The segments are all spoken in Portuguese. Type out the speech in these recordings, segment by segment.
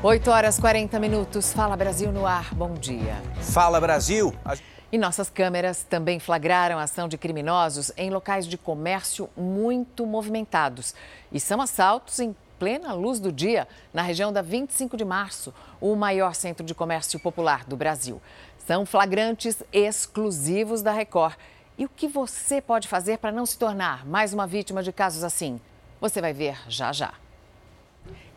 8 horas 40 minutos. Fala Brasil no ar. Bom dia. Fala Brasil. E nossas câmeras também flagraram a ação de criminosos em locais de comércio muito movimentados. E são assaltos em plena luz do dia na região da 25 de março, o maior centro de comércio popular do Brasil. São flagrantes exclusivos da Record. E o que você pode fazer para não se tornar mais uma vítima de casos assim? Você vai ver já já.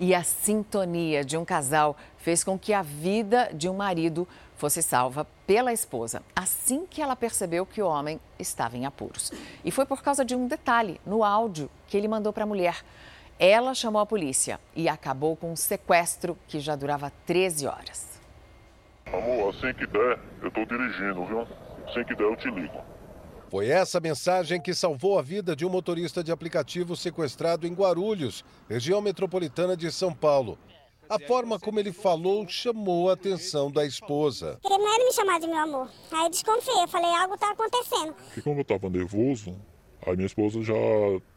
E a sintonia de um casal fez com que a vida de um marido fosse salva pela esposa assim que ela percebeu que o homem estava em apuros. E foi por causa de um detalhe no áudio que ele mandou para a mulher. Ela chamou a polícia e acabou com um sequestro que já durava 13 horas. Amor, assim que der, eu tô dirigindo, viu? Assim que der, eu te ligo. Foi essa mensagem que salvou a vida de um motorista de aplicativo sequestrado em Guarulhos, região metropolitana de São Paulo. A forma como ele falou chamou a atenção da esposa. Ele não era me chamar de meu amor. Aí eu desconfiei, eu falei, algo tá acontecendo. E como eu tava nervoso, a minha esposa já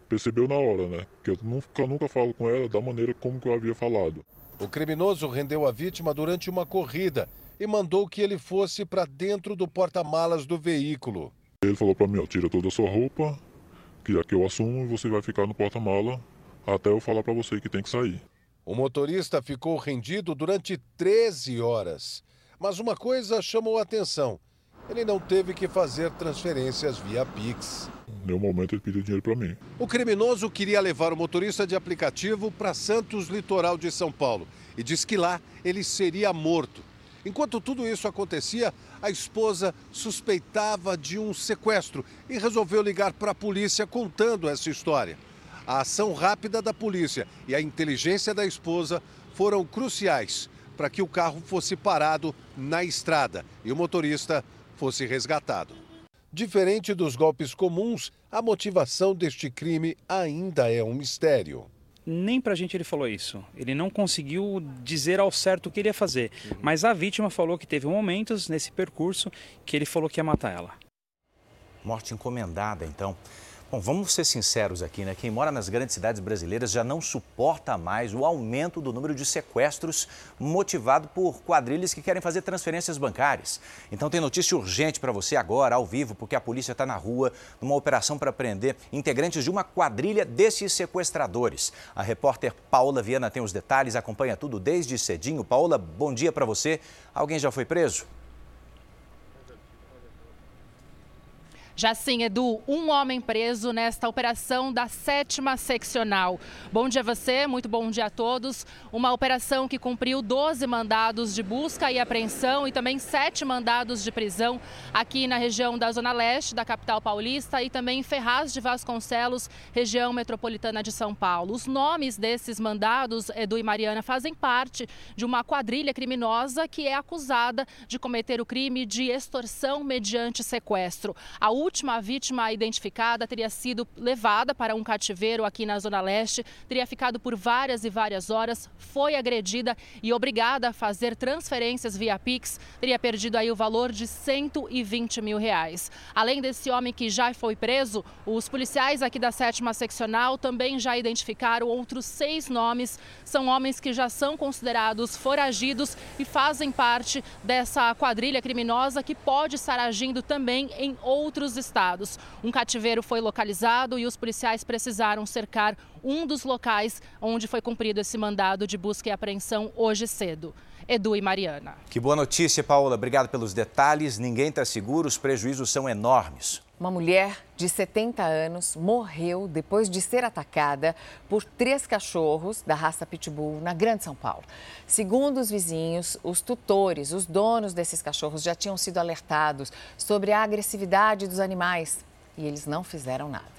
percebeu na hora, né? Que eu nunca, nunca falo com ela da maneira como que eu havia falado. O criminoso rendeu a vítima durante uma corrida e mandou que ele fosse para dentro do porta-malas do veículo. Ele falou para mim, ó, tira toda a sua roupa, que aqui eu assumo e você vai ficar no porta-mala até eu falar para você que tem que sair. O motorista ficou rendido durante 13 horas. Mas uma coisa chamou a atenção. Ele não teve que fazer transferências via Pix. Em nenhum momento ele pediu dinheiro para mim. O criminoso queria levar o motorista de aplicativo para Santos, litoral de São Paulo, e disse que lá ele seria morto. Enquanto tudo isso acontecia, a esposa suspeitava de um sequestro e resolveu ligar para a polícia contando essa história. A ação rápida da polícia e a inteligência da esposa foram cruciais para que o carro fosse parado na estrada e o motorista fosse resgatado. Diferente dos golpes comuns, a motivação deste crime ainda é um mistério nem para a gente ele falou isso. Ele não conseguiu dizer ao certo o que ele ia fazer. Uhum. Mas a vítima falou que teve momentos nesse percurso que ele falou que ia matar ela. Morte encomendada, então. Bom, vamos ser sinceros aqui, né? Quem mora nas grandes cidades brasileiras já não suporta mais o aumento do número de sequestros motivado por quadrilhas que querem fazer transferências bancárias. Então tem notícia urgente para você agora, ao vivo, porque a polícia está na rua numa operação para prender integrantes de uma quadrilha desses sequestradores. A repórter Paula Viana tem os detalhes, acompanha tudo desde cedinho. Paula, bom dia para você. Alguém já foi preso? Já sim, Edu, um homem preso nesta operação da sétima seccional. Bom dia a você, muito bom dia a todos. Uma operação que cumpriu 12 mandados de busca e apreensão e também sete mandados de prisão aqui na região da Zona Leste da capital paulista e também em Ferraz de Vasconcelos, região metropolitana de São Paulo. Os nomes desses mandados, Edu e Mariana, fazem parte de uma quadrilha criminosa que é acusada de cometer o crime de extorsão mediante sequestro. A última vítima identificada teria sido levada para um cativeiro aqui na Zona Leste, teria ficado por várias e várias horas, foi agredida e obrigada a fazer transferências via Pix, teria perdido aí o valor de 120 mil reais. Além desse homem que já foi preso, os policiais aqui da sétima seccional também já identificaram outros seis nomes. São homens que já são considerados foragidos e fazem parte dessa quadrilha criminosa que pode estar agindo também em outros estados. Um cativeiro foi localizado e os policiais precisaram cercar um dos locais onde foi cumprido esse mandado de busca e apreensão hoje cedo. Edu e Mariana. Que boa notícia, Paola. Obrigado pelos detalhes. Ninguém está seguro, os prejuízos são enormes. Uma mulher de 70 anos morreu depois de ser atacada por três cachorros da raça Pitbull na Grande São Paulo. Segundo os vizinhos, os tutores, os donos desses cachorros já tinham sido alertados sobre a agressividade dos animais e eles não fizeram nada.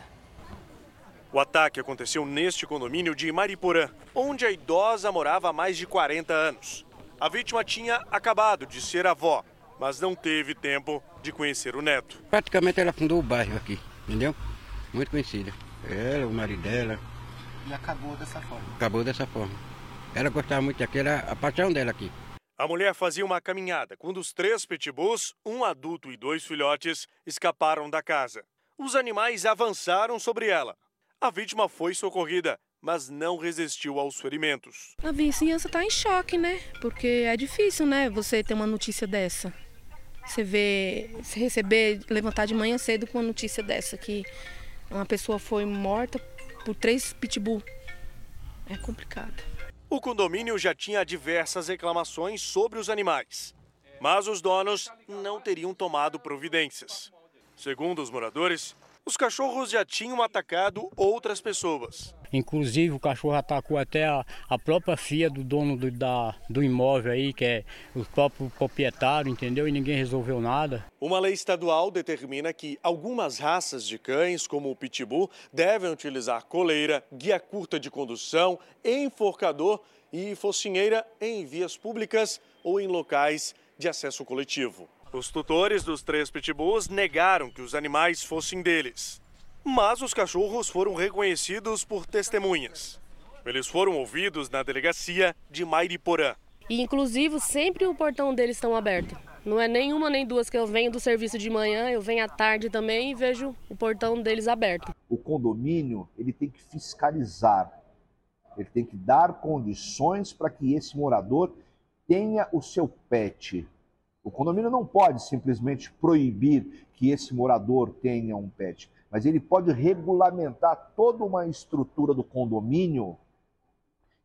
O ataque aconteceu neste condomínio de Mariporã, onde a idosa morava há mais de 40 anos. A vítima tinha acabado de ser avó, mas não teve tempo de conhecer o neto. Praticamente ela fundou o bairro aqui, entendeu? Muito conhecida. Ela, o marido dela. E acabou dessa forma? Acabou dessa forma. Ela gostava muito aqui, era a paixão dela aqui. A mulher fazia uma caminhada quando os três pitbulls, um adulto e dois filhotes, escaparam da casa. Os animais avançaram sobre ela. A vítima foi socorrida, mas não resistiu aos ferimentos. A vizinhança está em choque, né? Porque é difícil, né? Você ter uma notícia dessa. Você vê, se receber, levantar de manhã cedo com uma notícia dessa, que uma pessoa foi morta por três pitbull. É complicado. O condomínio já tinha diversas reclamações sobre os animais, mas os donos não teriam tomado providências. Segundo os moradores, os cachorros já tinham atacado outras pessoas. Inclusive o cachorro atacou até a, a própria filha do dono do, da, do imóvel aí, que é o próprio proprietário, entendeu? E ninguém resolveu nada. Uma lei estadual determina que algumas raças de cães, como o pitbull, devem utilizar coleira, guia curta de condução, enforcador e focinheira em vias públicas ou em locais de acesso coletivo. Os tutores dos três pitbulls negaram que os animais fossem deles. Mas os cachorros foram reconhecidos por testemunhas. Eles foram ouvidos na delegacia de Mairiporã. E, inclusive, sempre o portão deles estão aberto. Não é nenhuma nem duas que eu venho do serviço de manhã, eu venho à tarde também e vejo o portão deles aberto. O condomínio ele tem que fiscalizar, ele tem que dar condições para que esse morador tenha o seu pet o condomínio não pode simplesmente proibir que esse morador tenha um pet, mas ele pode regulamentar toda uma estrutura do condomínio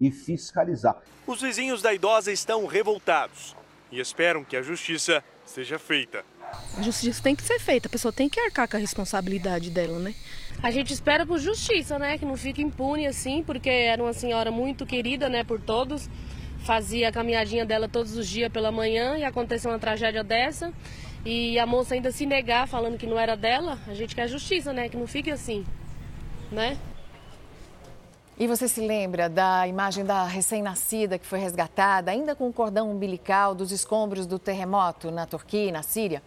e fiscalizar. Os vizinhos da idosa estão revoltados e esperam que a justiça seja feita. A justiça tem que ser feita, a pessoa tem que arcar com a responsabilidade dela, né? A gente espera por justiça, né? Que não fique impune assim, porque era uma senhora muito querida, né, por todos fazia a caminhadinha dela todos os dias pela manhã e aconteceu uma tragédia dessa. E a moça ainda se negar, falando que não era dela, a gente quer justiça, né? Que não fique assim, né? E você se lembra da imagem da recém-nascida que foi resgatada, ainda com o cordão umbilical, dos escombros do terremoto na Turquia e na Síria?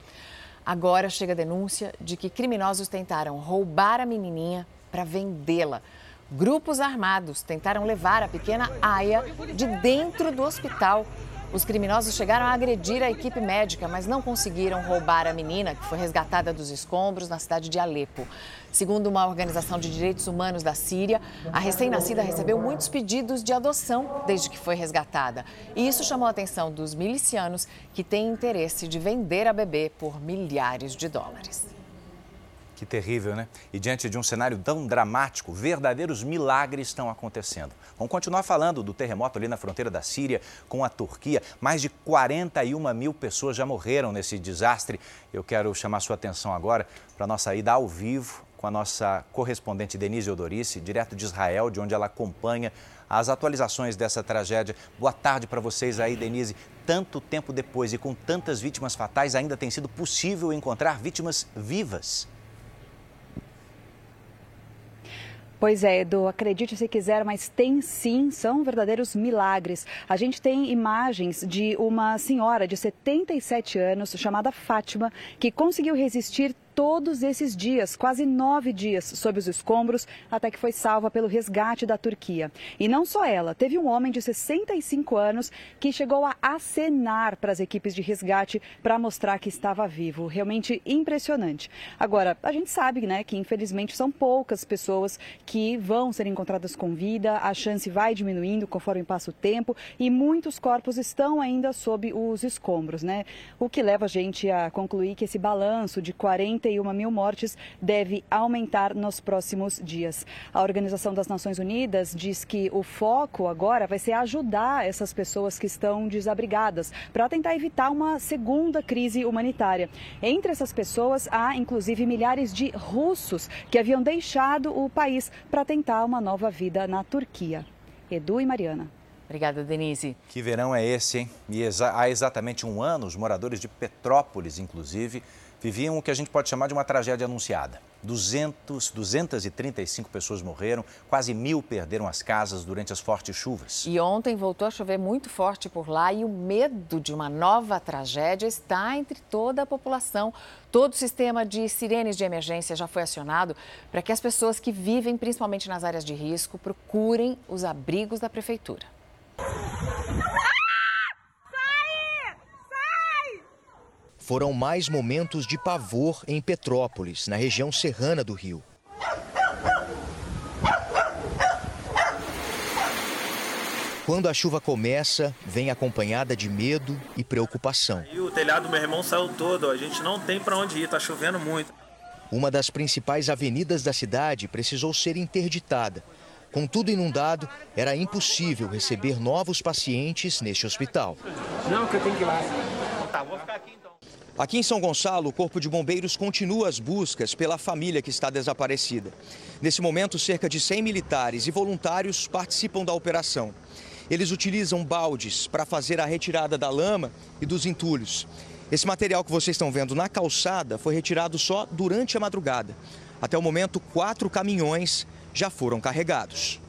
Agora chega a denúncia de que criminosos tentaram roubar a menininha para vendê-la. Grupos armados tentaram levar a pequena Aya de dentro do hospital. Os criminosos chegaram a agredir a equipe médica, mas não conseguiram roubar a menina, que foi resgatada dos escombros na cidade de Alepo. Segundo uma organização de direitos humanos da Síria, a recém-nascida recebeu muitos pedidos de adoção desde que foi resgatada. E isso chamou a atenção dos milicianos, que têm interesse de vender a bebê por milhares de dólares. Que terrível, né? E diante de um cenário tão dramático, verdadeiros milagres estão acontecendo. Vamos continuar falando do terremoto ali na fronteira da Síria com a Turquia. Mais de 41 mil pessoas já morreram nesse desastre. Eu quero chamar sua atenção agora para a nossa ida ao vivo com a nossa correspondente Denise Odorice, direto de Israel, de onde ela acompanha as atualizações dessa tragédia. Boa tarde para vocês aí, Denise. Tanto tempo depois e com tantas vítimas fatais, ainda tem sido possível encontrar vítimas vivas. Pois é, Edu, acredite se quiser, mas tem sim, são verdadeiros milagres. A gente tem imagens de uma senhora de 77 anos, chamada Fátima, que conseguiu resistir todos esses dias, quase nove dias, sob os escombros, até que foi salva pelo resgate da Turquia. E não só ela, teve um homem de 65 anos que chegou a acenar para as equipes de resgate para mostrar que estava vivo. Realmente impressionante. Agora, a gente sabe né, que infelizmente são poucas pessoas que vão ser encontradas com vida, a chance vai diminuindo conforme passa o tempo e muitos corpos estão ainda sob os escombros, né? O que leva a gente a concluir que esse balanço de 40 41 mil mortes deve aumentar nos próximos dias. A Organização das Nações Unidas diz que o foco agora vai ser ajudar essas pessoas que estão desabrigadas para tentar evitar uma segunda crise humanitária. Entre essas pessoas há inclusive milhares de russos que haviam deixado o país para tentar uma nova vida na Turquia. Edu e Mariana. Obrigada, Denise. Que verão é esse, hein? E há exatamente um ano, os moradores de Petrópolis, inclusive, viviam o que a gente pode chamar de uma tragédia anunciada. 200, 235 pessoas morreram, quase mil perderam as casas durante as fortes chuvas. E ontem voltou a chover muito forte por lá e o medo de uma nova tragédia está entre toda a população. Todo o sistema de sirenes de emergência já foi acionado para que as pessoas que vivem principalmente nas áreas de risco procurem os abrigos da prefeitura. Foram mais momentos de pavor em Petrópolis, na região serrana do Rio. Quando a chuva começa, vem acompanhada de medo e preocupação. E o telhado do meu irmão saiu todo, a gente não tem para onde ir, tá chovendo muito. Uma das principais avenidas da cidade precisou ser interditada. Com tudo inundado, era impossível receber novos pacientes neste hospital. Não, que eu tenho que ir lá. Tá, vou ficar aqui. Aqui em São Gonçalo, o Corpo de Bombeiros continua as buscas pela família que está desaparecida. Nesse momento, cerca de 100 militares e voluntários participam da operação. Eles utilizam baldes para fazer a retirada da lama e dos entulhos. Esse material que vocês estão vendo na calçada foi retirado só durante a madrugada. Até o momento, quatro caminhões já foram carregados.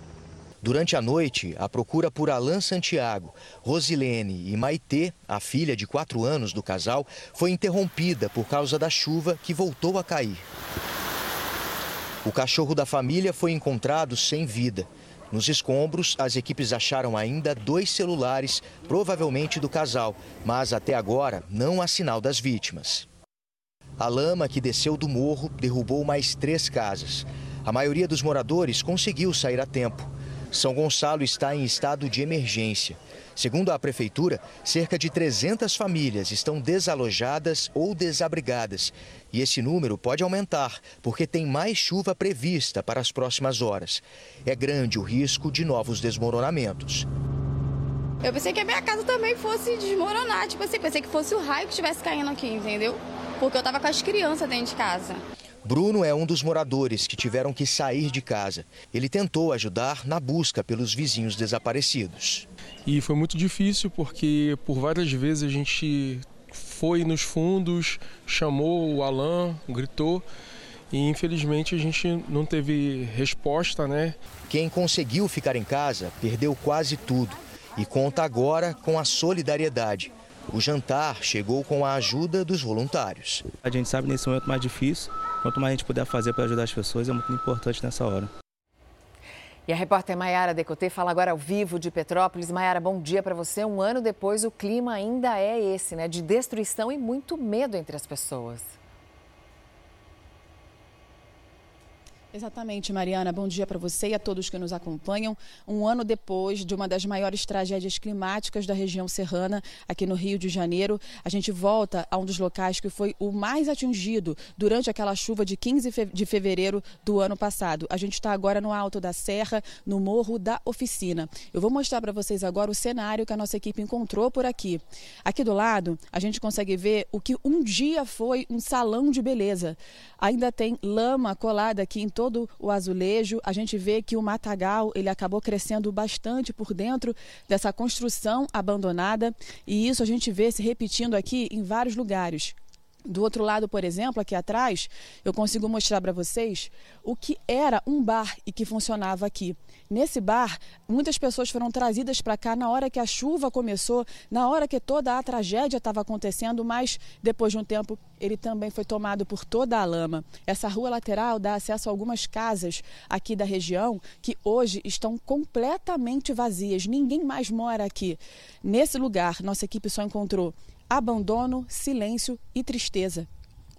Durante a noite, a procura por Alain Santiago, Rosilene e Maitê, a filha de quatro anos do casal, foi interrompida por causa da chuva que voltou a cair. O cachorro da família foi encontrado sem vida. Nos escombros, as equipes acharam ainda dois celulares, provavelmente do casal, mas até agora não há sinal das vítimas. A lama que desceu do morro derrubou mais três casas. A maioria dos moradores conseguiu sair a tempo. São Gonçalo está em estado de emergência. Segundo a prefeitura, cerca de 300 famílias estão desalojadas ou desabrigadas. E esse número pode aumentar, porque tem mais chuva prevista para as próximas horas. É grande o risco de novos desmoronamentos. Eu pensei que a minha casa também fosse desmoronar. Tipo assim, pensei que fosse o raio que estivesse caindo aqui, entendeu? Porque eu tava com as crianças dentro de casa. Bruno é um dos moradores que tiveram que sair de casa. Ele tentou ajudar na busca pelos vizinhos desaparecidos. E foi muito difícil porque por várias vezes a gente foi nos fundos, chamou o Alain, gritou e infelizmente a gente não teve resposta, né? Quem conseguiu ficar em casa perdeu quase tudo e conta agora com a solidariedade. O jantar chegou com a ajuda dos voluntários. A gente sabe nesse momento mais difícil, quanto mais a gente puder fazer para ajudar as pessoas é muito importante nessa hora. E a repórter Maiara Decotê fala agora ao vivo de Petrópolis. Maiara, bom dia para você. Um ano depois, o clima ainda é esse, né? De destruição e muito medo entre as pessoas. Exatamente, Mariana. Bom dia para você e a todos que nos acompanham. Um ano depois de uma das maiores tragédias climáticas da região serrana, aqui no Rio de Janeiro, a gente volta a um dos locais que foi o mais atingido durante aquela chuva de 15 de fevereiro do ano passado. A gente está agora no Alto da Serra, no Morro da Oficina. Eu vou mostrar para vocês agora o cenário que a nossa equipe encontrou por aqui. Aqui do lado, a gente consegue ver o que um dia foi um salão de beleza. Ainda tem lama colada aqui em todo o azulejo. A gente vê que o matagal ele acabou crescendo bastante por dentro dessa construção abandonada e isso a gente vê se repetindo aqui em vários lugares. Do outro lado, por exemplo, aqui atrás, eu consigo mostrar para vocês o que era um bar e que funcionava aqui. Nesse bar, muitas pessoas foram trazidas para cá na hora que a chuva começou, na hora que toda a tragédia estava acontecendo, mas depois de um tempo ele também foi tomado por toda a lama. Essa rua lateral dá acesso a algumas casas aqui da região que hoje estão completamente vazias. Ninguém mais mora aqui. Nesse lugar, nossa equipe só encontrou abandono, silêncio e tristeza.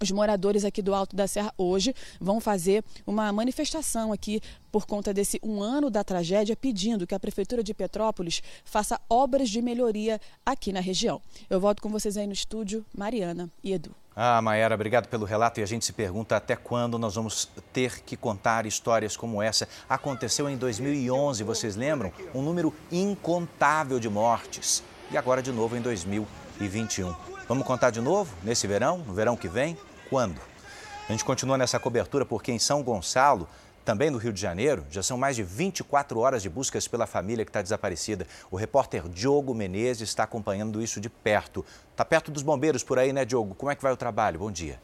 Os moradores aqui do Alto da Serra hoje vão fazer uma manifestação aqui por conta desse um ano da tragédia, pedindo que a Prefeitura de Petrópolis faça obras de melhoria aqui na região. Eu volto com vocês aí no estúdio, Mariana e Edu. Ah, Maera, obrigado pelo relato. E a gente se pergunta até quando nós vamos ter que contar histórias como essa. Aconteceu em 2011, vocês lembram? Um número incontável de mortes. E agora de novo em 2020. 2021. Vamos contar de novo nesse verão, no verão que vem? Quando? A gente continua nessa cobertura porque em São Gonçalo, também no Rio de Janeiro, já são mais de 24 horas de buscas pela família que está desaparecida. O repórter Diogo Menezes está acompanhando isso de perto. Está perto dos bombeiros por aí, né, Diogo? Como é que vai o trabalho? Bom dia.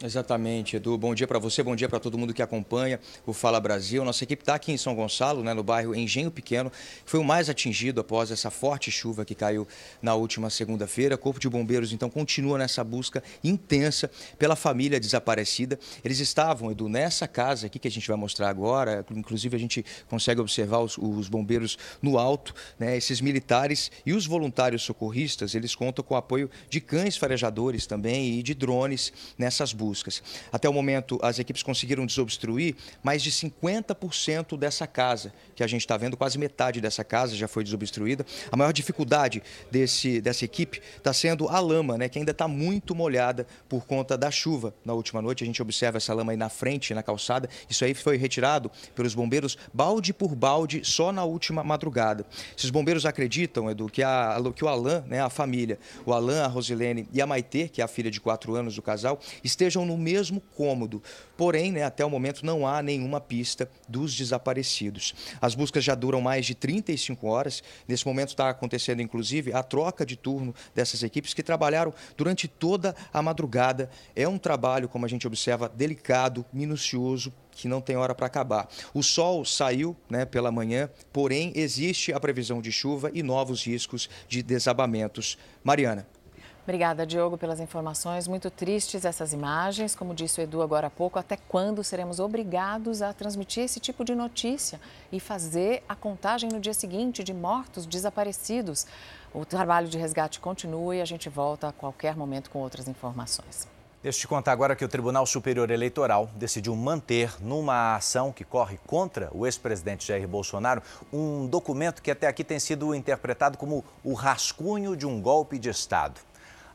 Exatamente, Edu. Bom dia para você, bom dia para todo mundo que acompanha o Fala Brasil. Nossa equipe está aqui em São Gonçalo, né, no bairro Engenho Pequeno, que foi o mais atingido após essa forte chuva que caiu na última segunda-feira. O Corpo de Bombeiros, então, continua nessa busca intensa pela família desaparecida. Eles estavam, Edu, nessa casa aqui que a gente vai mostrar agora. Inclusive, a gente consegue observar os, os bombeiros no alto, né, esses militares e os voluntários socorristas. Eles contam com o apoio de cães farejadores também e de drones nessas buscas buscas. Até o momento, as equipes conseguiram desobstruir mais de 50% dessa casa que a gente está vendo, quase metade dessa casa já foi desobstruída. A maior dificuldade desse, dessa equipe está sendo a lama, né, que ainda está muito molhada por conta da chuva. Na última noite, a gente observa essa lama aí na frente, na calçada. Isso aí foi retirado pelos bombeiros balde por balde só na última madrugada. Esses bombeiros acreditam, Edu, que, a, que o Alain, né, a família, o Alain, a Rosilene e a Maitê, que é a filha de quatro anos do casal, estejam no mesmo cômodo. Porém, né, até o momento não há nenhuma pista dos desaparecidos. As buscas já duram mais de 35 horas. Nesse momento está acontecendo, inclusive, a troca de turno dessas equipes que trabalharam durante toda a madrugada. É um trabalho, como a gente observa, delicado, minucioso, que não tem hora para acabar. O sol saiu né, pela manhã, porém existe a previsão de chuva e novos riscos de desabamentos. Mariana. Obrigada, Diogo, pelas informações. Muito tristes essas imagens. Como disse o Edu agora há pouco, até quando seremos obrigados a transmitir esse tipo de notícia e fazer a contagem no dia seguinte de mortos, desaparecidos? O trabalho de resgate continua e a gente volta a qualquer momento com outras informações. Deixa eu te contar agora que o Tribunal Superior Eleitoral decidiu manter numa ação que corre contra o ex-presidente Jair Bolsonaro um documento que até aqui tem sido interpretado como o rascunho de um golpe de Estado.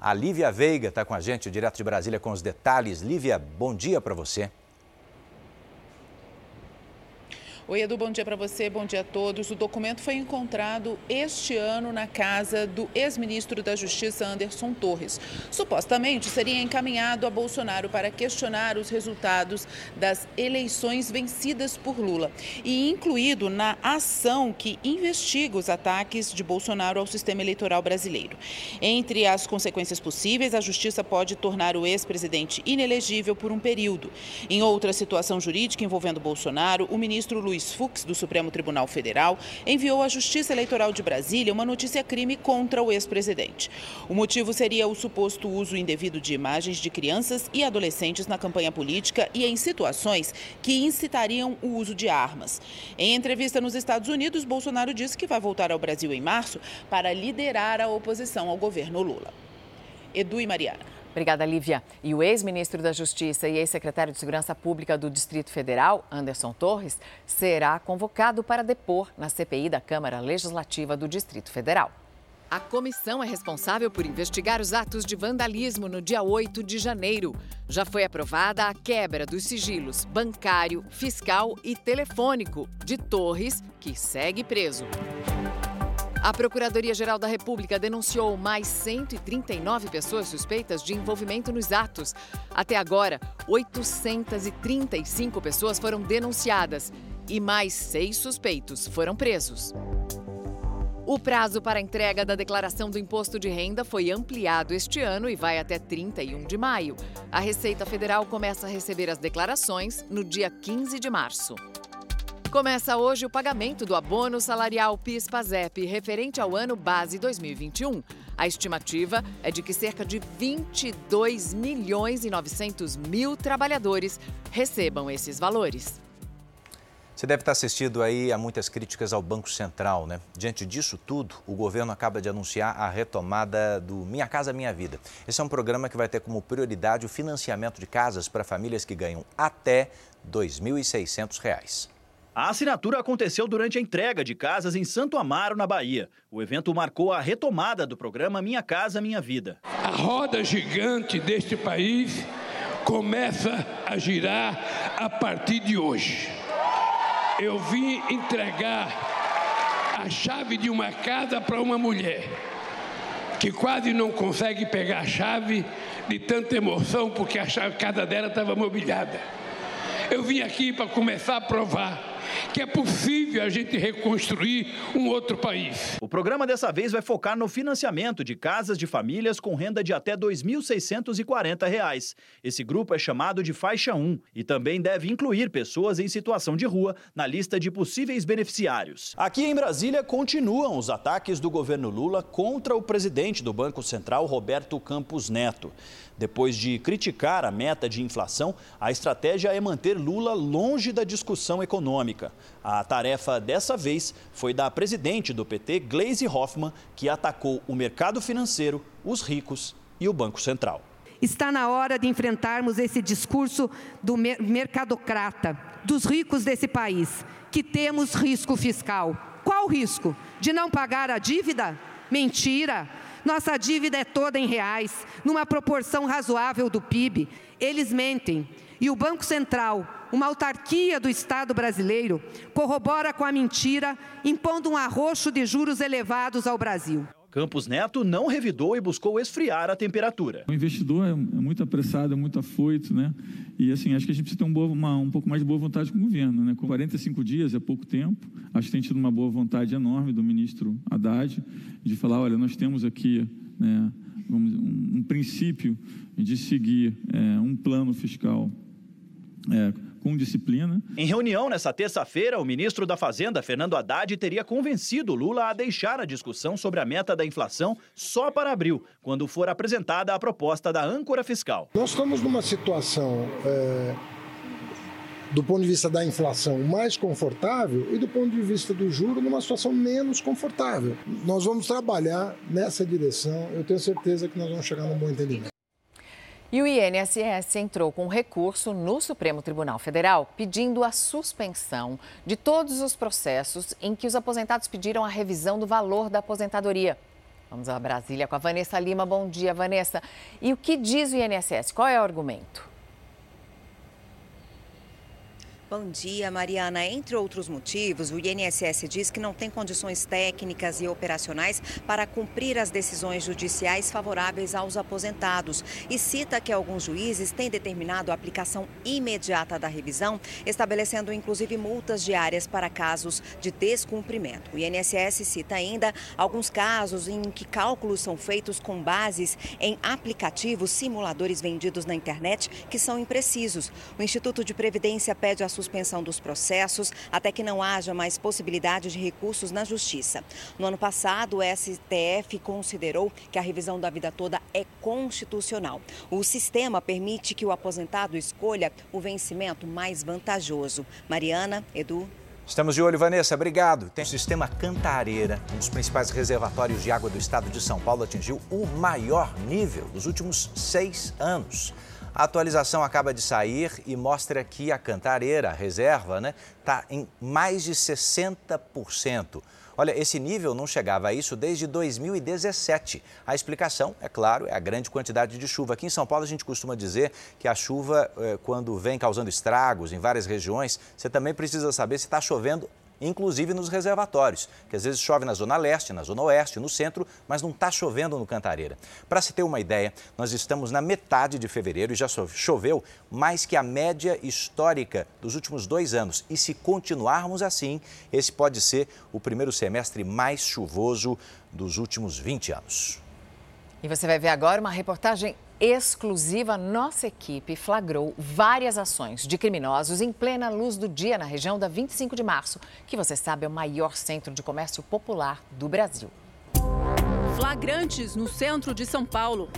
A Lívia Veiga está com a gente, direto de Brasília, com os detalhes. Lívia, bom dia para você. Oi, Edu, bom dia para você, bom dia a todos. O documento foi encontrado este ano na casa do ex-ministro da Justiça, Anderson Torres. Supostamente seria encaminhado a Bolsonaro para questionar os resultados das eleições vencidas por Lula e incluído na ação que investiga os ataques de Bolsonaro ao sistema eleitoral brasileiro. Entre as consequências possíveis, a Justiça pode tornar o ex-presidente inelegível por um período. Em outra situação jurídica envolvendo Bolsonaro, o ministro Luiz Luiz Fux, do Supremo Tribunal Federal, enviou à Justiça Eleitoral de Brasília uma notícia-crime contra o ex-presidente. O motivo seria o suposto uso indevido de imagens de crianças e adolescentes na campanha política e em situações que incitariam o uso de armas. Em entrevista nos Estados Unidos, Bolsonaro disse que vai voltar ao Brasil em março para liderar a oposição ao governo Lula. Edu e Mariana. Obrigada, Lívia. E o ex-ministro da Justiça e ex-secretário de Segurança Pública do Distrito Federal, Anderson Torres, será convocado para depor na CPI da Câmara Legislativa do Distrito Federal. A comissão é responsável por investigar os atos de vandalismo no dia 8 de janeiro. Já foi aprovada a quebra dos sigilos bancário, fiscal e telefônico de Torres, que segue preso. A Procuradoria-Geral da República denunciou mais 139 pessoas suspeitas de envolvimento nos atos. Até agora, 835 pessoas foram denunciadas e mais seis suspeitos foram presos. O prazo para entrega da declaração do imposto de renda foi ampliado este ano e vai até 31 de maio. A Receita Federal começa a receber as declarações no dia 15 de março. Começa hoje o pagamento do abono salarial PIS/PASEP referente ao ano base 2021. A estimativa é de que cerca de 22 milhões e 900 mil trabalhadores recebam esses valores. Você deve estar assistido aí a muitas críticas ao Banco Central, né? Diante disso tudo, o governo acaba de anunciar a retomada do Minha Casa Minha Vida. Esse é um programa que vai ter como prioridade o financiamento de casas para famílias que ganham até R$ 2.600. A assinatura aconteceu durante a entrega de casas em Santo Amaro, na Bahia. O evento marcou a retomada do programa Minha Casa Minha Vida. A roda gigante deste país começa a girar a partir de hoje. Eu vim entregar a chave de uma casa para uma mulher que quase não consegue pegar a chave de tanta emoção porque a chave, casa dela estava mobiliada. Eu vim aqui para começar a provar que é possível a gente reconstruir um outro país. O programa dessa vez vai focar no financiamento de casas de famílias com renda de até R$ 2.640. Esse grupo é chamado de faixa 1 e também deve incluir pessoas em situação de rua na lista de possíveis beneficiários. Aqui em Brasília continuam os ataques do governo Lula contra o presidente do Banco Central, Roberto Campos Neto. Depois de criticar a meta de inflação, a estratégia é manter Lula longe da discussão econômica. A tarefa dessa vez foi da presidente do PT, Gleisi Hoffmann, que atacou o mercado financeiro, os ricos e o Banco Central. Está na hora de enfrentarmos esse discurso do mercadocrata, dos ricos desse país, que temos risco fiscal. Qual risco? De não pagar a dívida? Mentira! Nossa dívida é toda em reais, numa proporção razoável do PIB. Eles mentem. E o Banco Central, uma autarquia do Estado brasileiro, corrobora com a mentira, impondo um arroxo de juros elevados ao Brasil. Campos Neto não revidou e buscou esfriar a temperatura. O investidor é, é muito apressado, é muito afoito, né? E assim, acho que a gente precisa ter um, boa, uma, um pouco mais de boa vontade com o governo, né? Com 45 dias é pouco tempo. Acho que tem tido uma boa vontade enorme do ministro Haddad de falar, olha, nós temos aqui né, um, um princípio de seguir é, um plano fiscal é, com disciplina. Em reunião nessa terça-feira, o ministro da Fazenda, Fernando Haddad, teria convencido Lula a deixar a discussão sobre a meta da inflação só para abril, quando for apresentada a proposta da âncora fiscal. Nós estamos numa situação. É, do ponto de vista da inflação mais confortável e do ponto de vista do juro numa situação menos confortável. Nós vamos trabalhar nessa direção, eu tenho certeza que nós vamos chegar num bom entendimento. E o INSS entrou com recurso no Supremo Tribunal Federal pedindo a suspensão de todos os processos em que os aposentados pediram a revisão do valor da aposentadoria. Vamos a Brasília com a Vanessa Lima. Bom dia, Vanessa. E o que diz o INSS? Qual é o argumento? Bom dia, Mariana. Entre outros motivos, o INSS diz que não tem condições técnicas e operacionais para cumprir as decisões judiciais favoráveis aos aposentados e cita que alguns juízes têm determinado a aplicação imediata da revisão, estabelecendo inclusive multas diárias para casos de descumprimento. O INSS cita ainda alguns casos em que cálculos são feitos com bases em aplicativos simuladores vendidos na internet que são imprecisos. O Instituto de Previdência pede a suspensão dos processos até que não haja mais possibilidade de recursos na Justiça. No ano passado, o STF considerou que a revisão da vida toda é constitucional. O sistema permite que o aposentado escolha o vencimento mais vantajoso. Mariana, Edu. Estamos de olho, Vanessa. Obrigado. Tem o sistema Cantareira, um dos principais reservatórios de água do estado de São Paulo, atingiu o maior nível dos últimos seis anos. A atualização acaba de sair e mostra que a cantareira, a reserva, está né, tá em mais de 60%. Olha, esse nível não chegava a isso desde 2017. A explicação, é claro, é a grande quantidade de chuva. Aqui em São Paulo a gente costuma dizer que a chuva, eh, quando vem causando estragos em várias regiões, você também precisa saber se está chovendo inclusive nos reservatórios, que às vezes chove na zona leste, na zona oeste, no centro, mas não está chovendo no Cantareira. Para se ter uma ideia, nós estamos na metade de fevereiro e já choveu mais que a média histórica dos últimos dois anos. E se continuarmos assim, esse pode ser o primeiro semestre mais chuvoso dos últimos 20 anos. E você vai ver agora uma reportagem exclusiva, nossa equipe flagrou várias ações de criminosos em plena luz do dia na região da 25 de março, que você sabe é o maior centro de comércio popular do Brasil. Flagrantes no centro de São Paulo.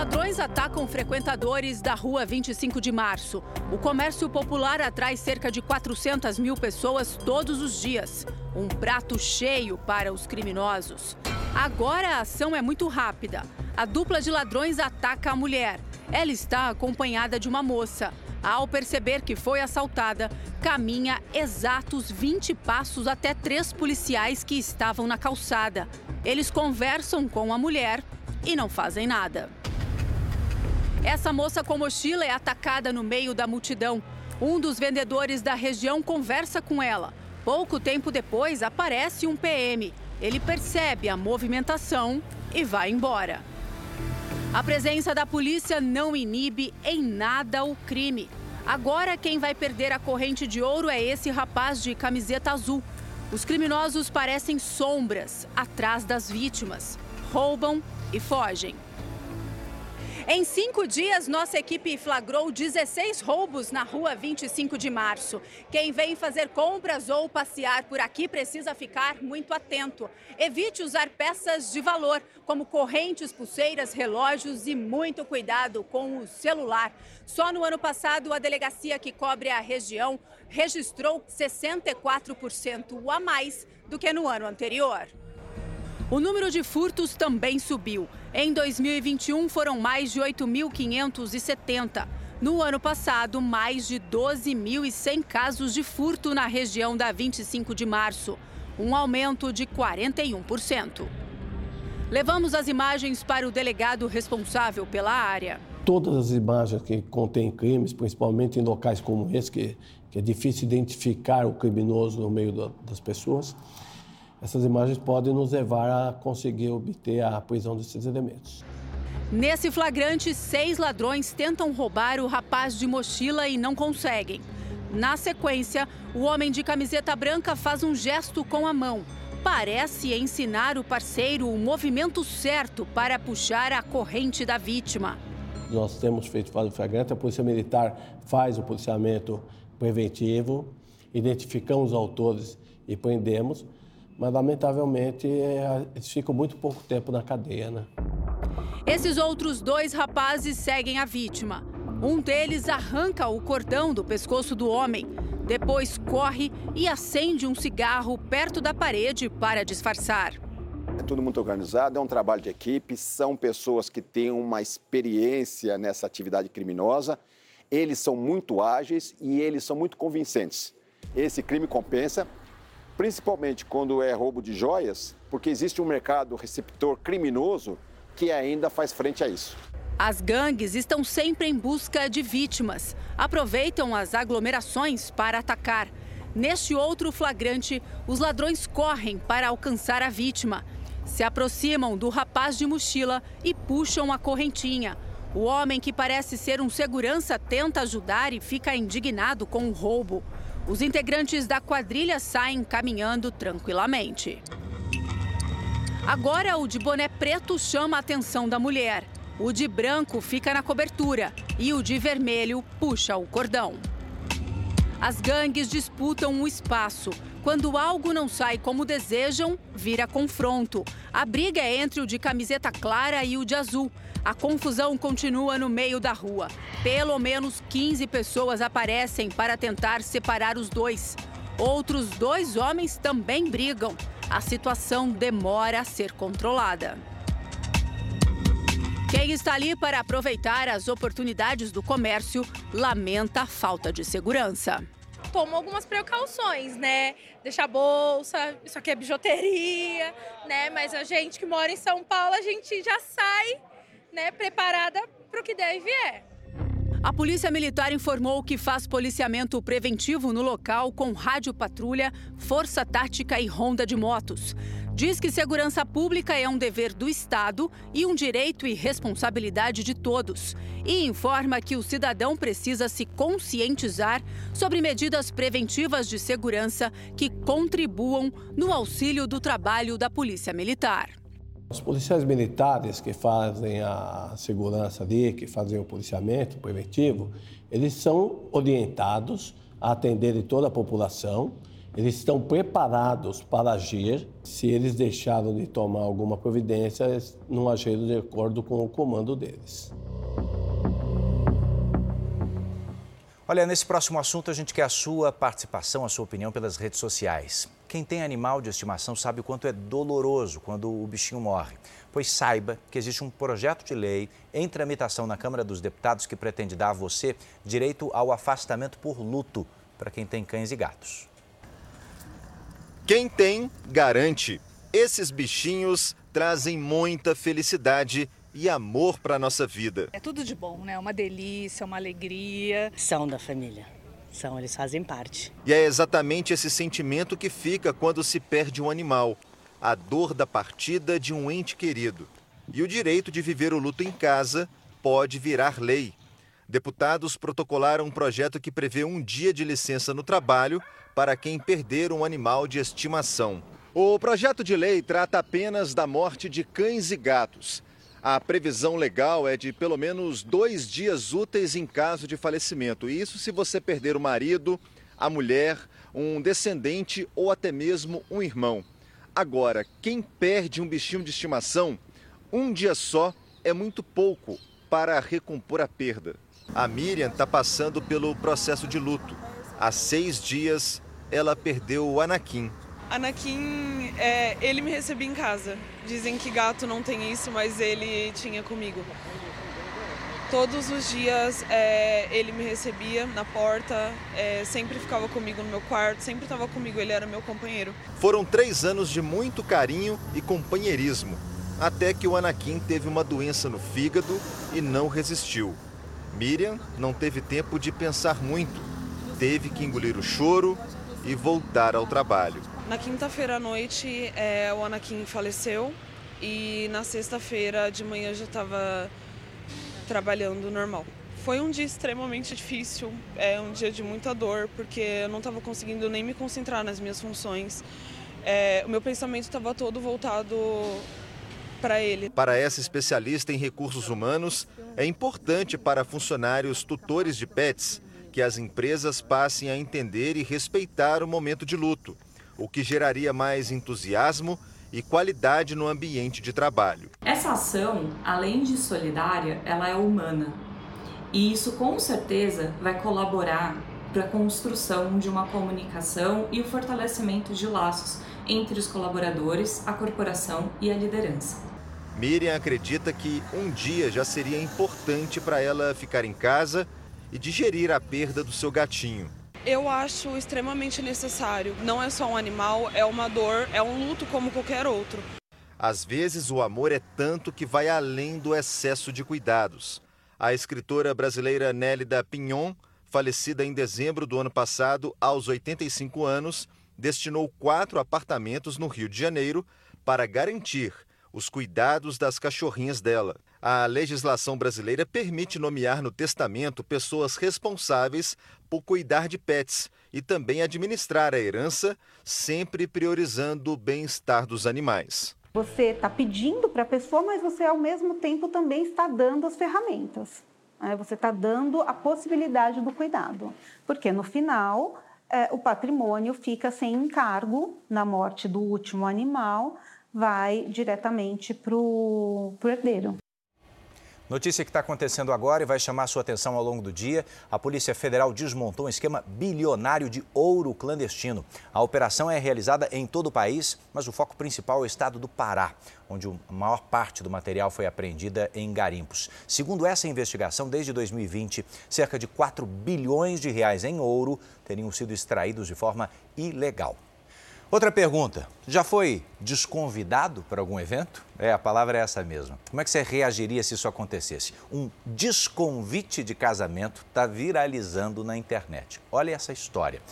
Ladrões atacam frequentadores da rua 25 de março. O comércio popular atrai cerca de 400 mil pessoas todos os dias. Um prato cheio para os criminosos. Agora a ação é muito rápida. A dupla de ladrões ataca a mulher. Ela está acompanhada de uma moça. Ao perceber que foi assaltada, caminha exatos 20 passos até três policiais que estavam na calçada. Eles conversam com a mulher e não fazem nada. Essa moça com mochila é atacada no meio da multidão. Um dos vendedores da região conversa com ela. Pouco tempo depois, aparece um PM. Ele percebe a movimentação e vai embora. A presença da polícia não inibe em nada o crime. Agora, quem vai perder a corrente de ouro é esse rapaz de camiseta azul. Os criminosos parecem sombras atrás das vítimas, roubam e fogem. Em cinco dias, nossa equipe flagrou 16 roubos na rua 25 de março. Quem vem fazer compras ou passear por aqui precisa ficar muito atento. Evite usar peças de valor, como correntes, pulseiras, relógios e muito cuidado com o celular. Só no ano passado, a delegacia que cobre a região registrou 64% a mais do que no ano anterior. O número de furtos também subiu. Em 2021 foram mais de 8.570. No ano passado, mais de 12.100 casos de furto na região da 25 de março, um aumento de 41%. Levamos as imagens para o delegado responsável pela área. Todas as imagens que contêm crimes, principalmente em locais como esse, que, que é difícil identificar o criminoso no meio da, das pessoas, essas imagens podem nos levar a conseguir obter a prisão desses elementos. Nesse flagrante, seis ladrões tentam roubar o rapaz de mochila e não conseguem. Na sequência, o homem de camiseta branca faz um gesto com a mão. Parece ensinar o parceiro o movimento certo para puxar a corrente da vítima. Nós temos feito fase flagrante, a Polícia Militar faz o policiamento preventivo, identificamos os autores e prendemos mas lamentavelmente é, eles ficam muito pouco tempo na cadeia, né? Esses outros dois rapazes seguem a vítima. Um deles arranca o cordão do pescoço do homem, depois corre e acende um cigarro perto da parede para disfarçar. É tudo muito organizado, é um trabalho de equipe, são pessoas que têm uma experiência nessa atividade criminosa. Eles são muito ágeis e eles são muito convincentes. Esse crime compensa principalmente quando é roubo de joias, porque existe um mercado receptor criminoso que ainda faz frente a isso. As gangues estão sempre em busca de vítimas. Aproveitam as aglomerações para atacar. Neste outro flagrante, os ladrões correm para alcançar a vítima. Se aproximam do rapaz de mochila e puxam a correntinha. O homem, que parece ser um segurança, tenta ajudar e fica indignado com o roubo. Os integrantes da quadrilha saem caminhando tranquilamente. Agora, o de boné preto chama a atenção da mulher. O de branco fica na cobertura e o de vermelho puxa o cordão. As gangues disputam o espaço. Quando algo não sai como desejam, vira confronto. A briga é entre o de camiseta clara e o de azul. A confusão continua no meio da rua. Pelo menos 15 pessoas aparecem para tentar separar os dois. Outros dois homens também brigam. A situação demora a ser controlada. Quem está ali para aproveitar as oportunidades do comércio lamenta a falta de segurança. Toma algumas precauções, né? Deixar bolsa, isso aqui é bijuteria, né? Mas a gente que mora em São Paulo, a gente já sai né, preparada para o que der e vier. A Polícia Militar informou que faz policiamento preventivo no local com rádio patrulha, força tática e ronda de motos. Diz que segurança pública é um dever do Estado e um direito e responsabilidade de todos. E informa que o cidadão precisa se conscientizar sobre medidas preventivas de segurança que contribuam no auxílio do trabalho da Polícia Militar. Os policiais militares que fazem a segurança ali, que fazem o policiamento preventivo, eles são orientados a atender toda a população, eles estão preparados para agir. Se eles deixaram de tomar alguma providência, não agiram de acordo com o comando deles. Olha, nesse próximo assunto a gente quer a sua participação, a sua opinião pelas redes sociais. Quem tem animal de estimação sabe o quanto é doloroso quando o bichinho morre. Pois saiba que existe um projeto de lei em tramitação na Câmara dos Deputados que pretende dar a você direito ao afastamento por luto para quem tem cães e gatos. Quem tem, garante. Esses bichinhos trazem muita felicidade e amor para a nossa vida. É tudo de bom, né? Uma delícia, uma alegria. São da família são, eles fazem parte. E é exatamente esse sentimento que fica quando se perde um animal: a dor da partida de um ente querido. E o direito de viver o luto em casa pode virar lei. Deputados protocolaram um projeto que prevê um dia de licença no trabalho para quem perder um animal de estimação. O projeto de lei trata apenas da morte de cães e gatos. A previsão legal é de pelo menos dois dias úteis em caso de falecimento. Isso se você perder o marido, a mulher, um descendente ou até mesmo um irmão. Agora, quem perde um bichinho de estimação, um dia só é muito pouco para recompor a perda. A Miriam está passando pelo processo de luto. Há seis dias, ela perdeu o Anakin. Anakin, é, ele me recebia em casa. Dizem que gato não tem isso, mas ele tinha comigo. Todos os dias é, ele me recebia na porta, é, sempre ficava comigo no meu quarto, sempre estava comigo, ele era meu companheiro. Foram três anos de muito carinho e companheirismo, até que o Anakin teve uma doença no fígado e não resistiu. Miriam não teve tempo de pensar muito, teve que engolir o choro e voltar ao trabalho. Na quinta-feira à noite, é, o Anakin faleceu e na sexta-feira de manhã já estava trabalhando normal. Foi um dia extremamente difícil, é um dia de muita dor, porque eu não estava conseguindo nem me concentrar nas minhas funções. É, o meu pensamento estava todo voltado para ele. Para essa especialista em recursos humanos, é importante para funcionários tutores de pets que as empresas passem a entender e respeitar o momento de luto, o que geraria mais entusiasmo e qualidade no ambiente de trabalho. Essa ação, além de solidária, ela é humana. E isso com certeza vai colaborar para a construção de uma comunicação e o fortalecimento de laços entre os colaboradores, a corporação e a liderança. Miriam acredita que um dia já seria importante para ela ficar em casa e digerir a perda do seu gatinho. Eu acho extremamente necessário. Não é só um animal, é uma dor, é um luto como qualquer outro. Às vezes, o amor é tanto que vai além do excesso de cuidados. A escritora brasileira Nélida Pinhon, falecida em dezembro do ano passado, aos 85 anos, destinou quatro apartamentos no Rio de Janeiro para garantir os cuidados das cachorrinhas dela. A legislação brasileira permite nomear no testamento pessoas responsáveis por cuidar de pets e também administrar a herança, sempre priorizando o bem-estar dos animais. Você está pedindo para a pessoa, mas você ao mesmo tempo também está dando as ferramentas. Né? Você está dando a possibilidade do cuidado. Porque no final, é, o patrimônio fica sem encargo na morte do último animal, vai diretamente para o herdeiro. Notícia que está acontecendo agora e vai chamar sua atenção ao longo do dia. A Polícia Federal desmontou um esquema bilionário de ouro clandestino. A operação é realizada em todo o país, mas o foco principal é o estado do Pará, onde a maior parte do material foi apreendida em garimpos. Segundo essa investigação, desde 2020, cerca de 4 bilhões de reais em ouro teriam sido extraídos de forma ilegal. Outra pergunta: já foi desconvidado para algum evento? É, a palavra é essa mesma. Como é que você reagiria se isso acontecesse? Um desconvite de casamento está viralizando na internet. Olha essa história.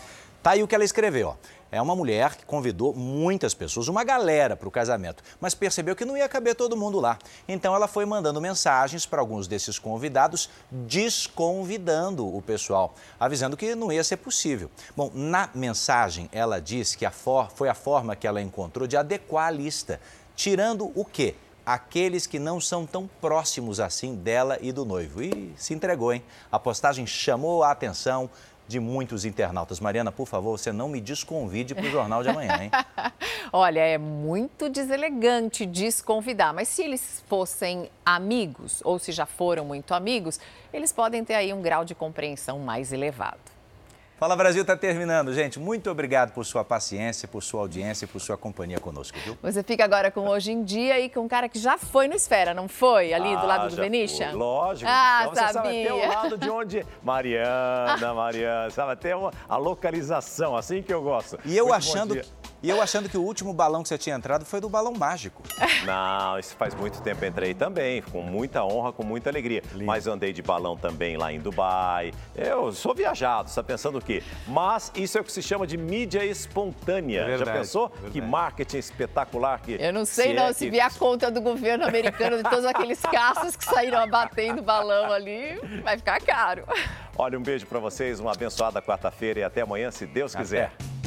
Tá aí o que ela escreveu. Ó. É uma mulher que convidou muitas pessoas, uma galera para o casamento, mas percebeu que não ia caber todo mundo lá. Então ela foi mandando mensagens para alguns desses convidados, desconvidando o pessoal, avisando que não ia ser possível. Bom, na mensagem ela diz que a foi a forma que ela encontrou de adequar a lista, tirando o quê? aqueles que não são tão próximos assim dela e do noivo. E se entregou, hein? A postagem chamou a atenção, de muitos internautas. Mariana, por favor, você não me desconvide para o Jornal de Amanhã, hein? Olha, é muito deselegante desconvidar, mas se eles fossem amigos, ou se já foram muito amigos, eles podem ter aí um grau de compreensão mais elevado. Fala Brasil está terminando, gente. Muito obrigado por sua paciência, por sua audiência e por sua companhia conosco, viu? Você fica agora com Hoje em Dia e com um cara que já foi no Esfera, não foi? Ali ah, do lado do Benisha? Lógico. Ah, então, você sabia. sabe até o lado de onde... Mariana, Mariana, sabe até a localização, assim que eu gosto. E eu Muito achando... E eu achando que o último balão que você tinha entrado foi do balão mágico. Não, isso faz muito tempo entrei também, com muita honra, com muita alegria. Lindo. Mas andei de balão também lá em Dubai. Eu sou viajado, está pensando o quê? Mas isso é o que se chama de mídia espontânea. Verdade, Já pensou? Verdade. Que marketing espetacular que. Eu não sei se não, é se que... vier a conta do governo americano de todos aqueles caças que saíram abatendo balão ali, vai ficar caro. Olha, um beijo para vocês, uma abençoada quarta-feira e até amanhã, se Deus quiser. Até.